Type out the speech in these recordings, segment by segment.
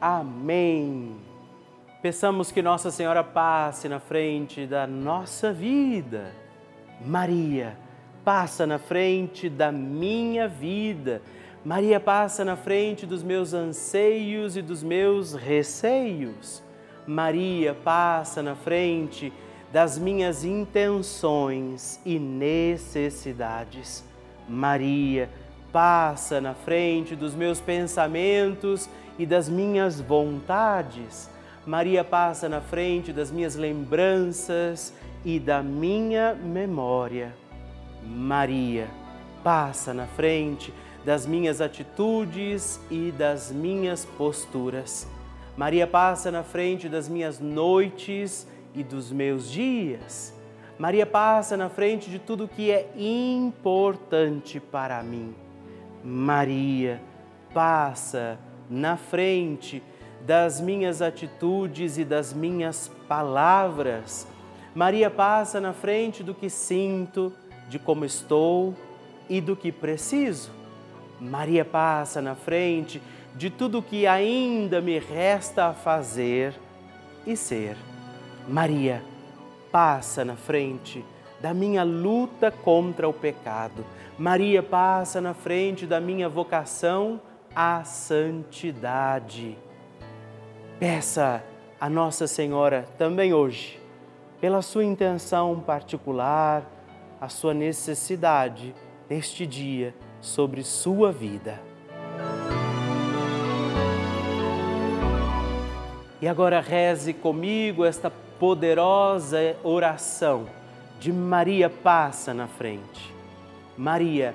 Amém. Peçamos que Nossa Senhora passe na frente da nossa vida. Maria, passa na frente da minha vida. Maria passa na frente dos meus anseios e dos meus receios. Maria passa na frente das minhas intenções e necessidades. Maria passa na frente dos meus pensamentos e das minhas vontades. Maria passa na frente das minhas lembranças e da minha memória. Maria passa na frente das minhas atitudes e das minhas posturas. Maria passa na frente das minhas noites e dos meus dias. Maria passa na frente de tudo que é importante para mim. Maria passa na frente das minhas atitudes e das minhas palavras. Maria passa na frente do que sinto, de como estou e do que preciso. Maria passa na frente de tudo que ainda me resta a fazer e ser. Maria passa na frente da minha luta contra o pecado. Maria passa na frente da minha vocação à santidade. Peça a Nossa Senhora também hoje, pela sua intenção particular, a sua necessidade neste dia sobre sua vida. E agora reze comigo esta poderosa oração de Maria passa na frente. Maria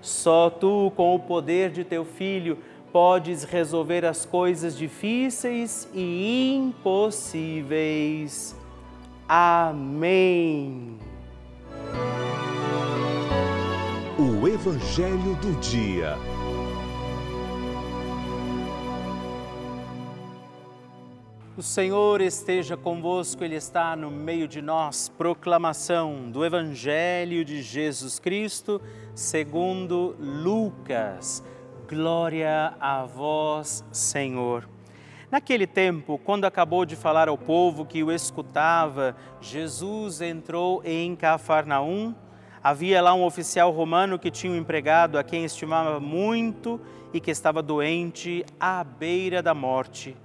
Só tu, com o poder de teu filho, podes resolver as coisas difíceis e impossíveis. Amém. O Evangelho do Dia. O Senhor esteja convosco, Ele está no meio de nós. Proclamação do Evangelho de Jesus Cristo, segundo Lucas. Glória a vós, Senhor. Naquele tempo, quando acabou de falar ao povo que o escutava, Jesus entrou em Cafarnaum. Havia lá um oficial romano que tinha um empregado a quem estimava muito e que estava doente à beira da morte.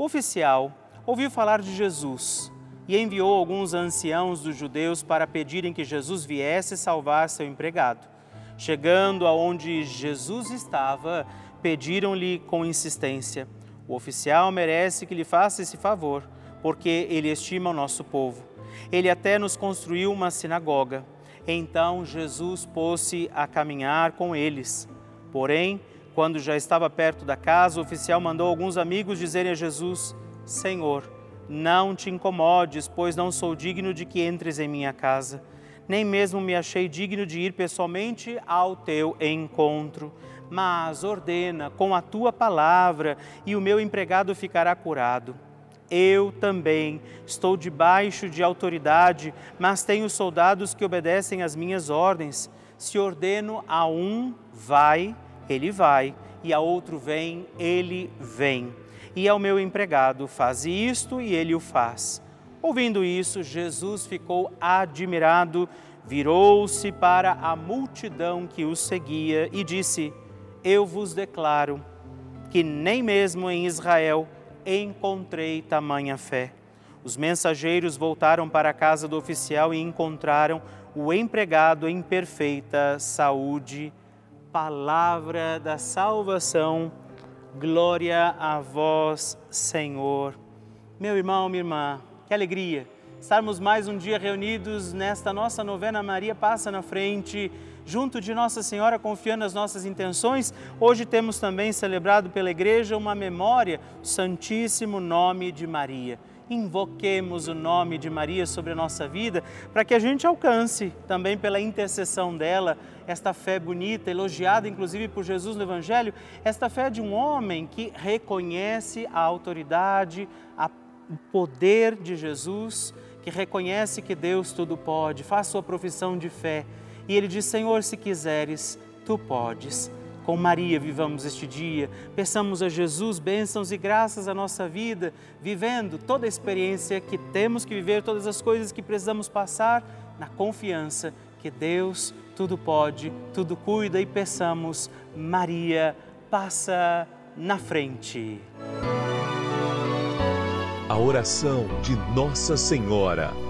O oficial ouviu falar de Jesus e enviou alguns anciãos dos judeus para pedirem que Jesus viesse salvar seu empregado. Chegando aonde Jesus estava, pediram-lhe com insistência: O oficial merece que lhe faça esse favor, porque ele estima o nosso povo. Ele até nos construiu uma sinagoga. Então Jesus pôs-se a caminhar com eles. Porém, quando já estava perto da casa, o oficial mandou alguns amigos dizerem a Jesus: Senhor, não te incomodes, pois não sou digno de que entres em minha casa. Nem mesmo me achei digno de ir pessoalmente ao teu encontro. Mas ordena com a tua palavra, e o meu empregado ficará curado. Eu também estou debaixo de autoridade, mas tenho soldados que obedecem às minhas ordens. Se ordeno a um, vai ele vai, e a outro vem, ele vem. E ao meu empregado, faze isto, e ele o faz. Ouvindo isso, Jesus ficou admirado, virou-se para a multidão que o seguia e disse: Eu vos declaro que nem mesmo em Israel encontrei tamanha fé. Os mensageiros voltaram para a casa do oficial e encontraram o empregado em perfeita saúde palavra da salvação. Glória a vós, Senhor. Meu irmão, minha irmã, que alegria estarmos mais um dia reunidos nesta nossa novena Maria Passa na Frente. junto de Nossa Senhora, confiando as nossas intenções, hoje temos também celebrado pela igreja uma memória, o Santíssimo Nome de Maria. Invoquemos o nome de Maria sobre a nossa vida para que a gente alcance também pela intercessão dela esta fé bonita, elogiada inclusive por Jesus no Evangelho, esta fé de um homem que reconhece a autoridade, o poder de Jesus, que reconhece que Deus tudo pode, faz sua profissão de fé e ele diz: Senhor, se quiseres, tu podes. Com Maria vivamos este dia, peçamos a Jesus bênçãos e graças à nossa vida, vivendo toda a experiência que temos que viver, todas as coisas que precisamos passar, na confiança que Deus tudo pode, tudo cuida e peçamos, Maria, passa na frente. A oração de Nossa Senhora.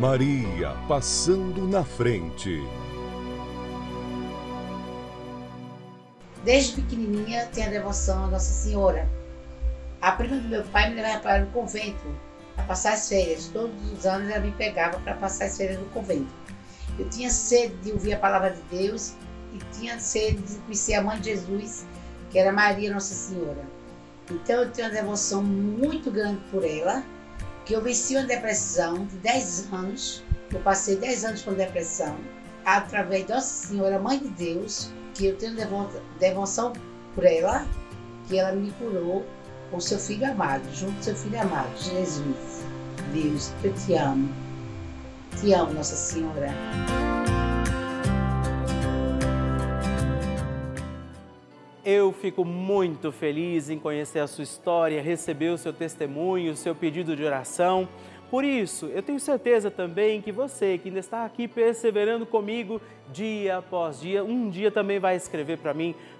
Maria passando na frente. Desde pequenininha tenho a devoção a Nossa Senhora. A prima do meu pai me levava para o convento para passar as férias. Todos os anos ela me pegava para passar as férias no convento. Eu tinha sede de ouvir a palavra de Deus e tinha sede de conhecer a mãe de Jesus, que era Maria Nossa Senhora. Então eu tenho uma devoção muito grande por ela, que eu venci uma depressão de 10 anos. Eu passei 10 anos com depressão, através de Nossa Senhora, Mãe de Deus, que eu tenho devoção por ela, que ela me curou com seu filho amado, junto com seu filho amado, Jesus. Deus, eu te amo. Te amo, Nossa Senhora. Eu fico muito feliz em conhecer a sua história, receber o seu testemunho, o seu pedido de oração. Por isso, eu tenho certeza também que você que ainda está aqui perseverando comigo dia após dia, um dia também vai escrever para mim,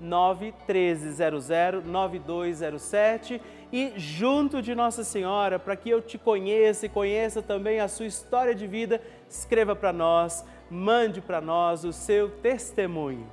91300 9207 e junto de Nossa Senhora, para que eu te conheça e conheça também a sua história de vida, escreva para nós, mande para nós o seu testemunho.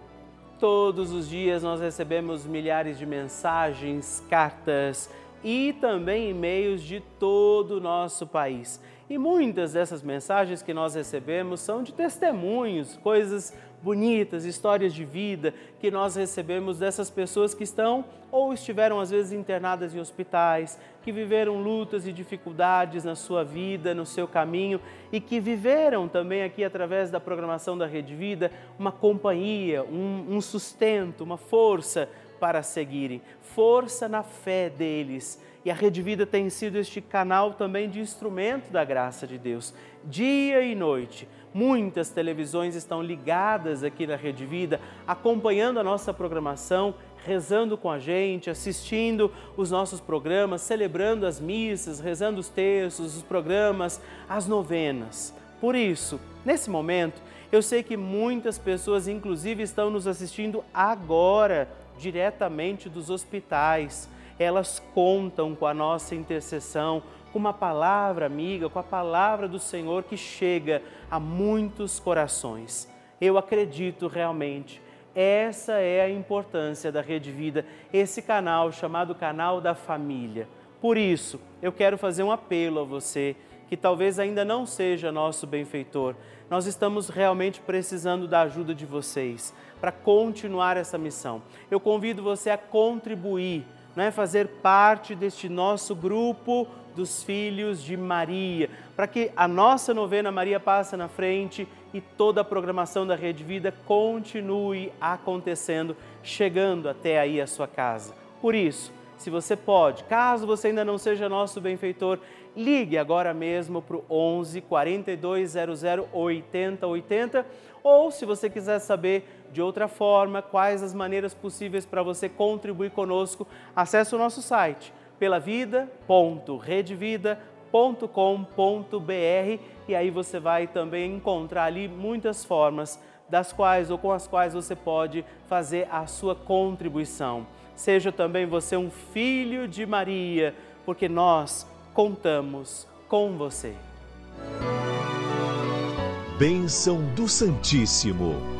Todos os dias nós recebemos milhares de mensagens, cartas e também e-mails de todo o nosso país. E muitas dessas mensagens que nós recebemos são de testemunhos, coisas bonitas, histórias de vida que nós recebemos dessas pessoas que estão ou estiveram às vezes internadas em hospitais, que viveram lutas e dificuldades na sua vida, no seu caminho e que viveram também aqui através da programação da Rede Vida uma companhia, um, um sustento, uma força para seguirem, força na fé deles. E a Rede Vida tem sido este canal também de instrumento da graça de Deus, dia e noite Muitas televisões estão ligadas aqui na Rede Vida, acompanhando a nossa programação, rezando com a gente, assistindo os nossos programas, celebrando as missas, rezando os textos, os programas, as novenas. Por isso, nesse momento, eu sei que muitas pessoas, inclusive, estão nos assistindo agora, diretamente dos hospitais. Elas contam com a nossa intercessão, com uma palavra amiga, com a palavra do Senhor que chega a muitos corações. Eu acredito realmente. Essa é a importância da Rede Vida, esse canal chamado Canal da Família. Por isso, eu quero fazer um apelo a você que talvez ainda não seja nosso benfeitor. Nós estamos realmente precisando da ajuda de vocês para continuar essa missão. Eu convido você a contribuir, é fazer parte deste nosso grupo dos filhos de Maria, para que a nossa novena Maria Passa na Frente e toda a programação da Rede Vida continue acontecendo, chegando até aí a sua casa. Por isso, se você pode, caso você ainda não seja nosso benfeitor, ligue agora mesmo para o 11 4200 8080 ou se você quiser saber de outra forma quais as maneiras possíveis para você contribuir conosco, acesse o nosso site pelavida.redevida.com.br e aí você vai também encontrar ali muitas formas das quais ou com as quais você pode fazer a sua contribuição. Seja também você um filho de Maria, porque nós contamos com você. Bênção do Santíssimo.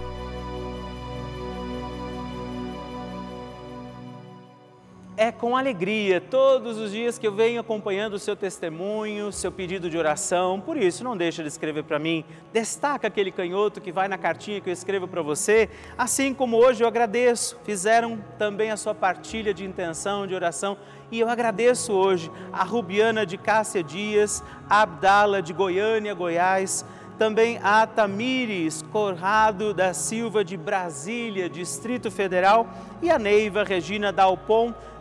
É com alegria todos os dias que eu venho acompanhando o seu testemunho, seu pedido de oração. Por isso, não deixa de escrever para mim. Destaca aquele canhoto que vai na cartinha que eu escrevo para você. Assim como hoje eu agradeço, fizeram também a sua partilha de intenção, de oração. E eu agradeço hoje a Rubiana de Cássia Dias, a Abdala de Goiânia, Goiás, também a Tamires Corrado da Silva de Brasília, Distrito Federal, e a Neiva Regina Dalpon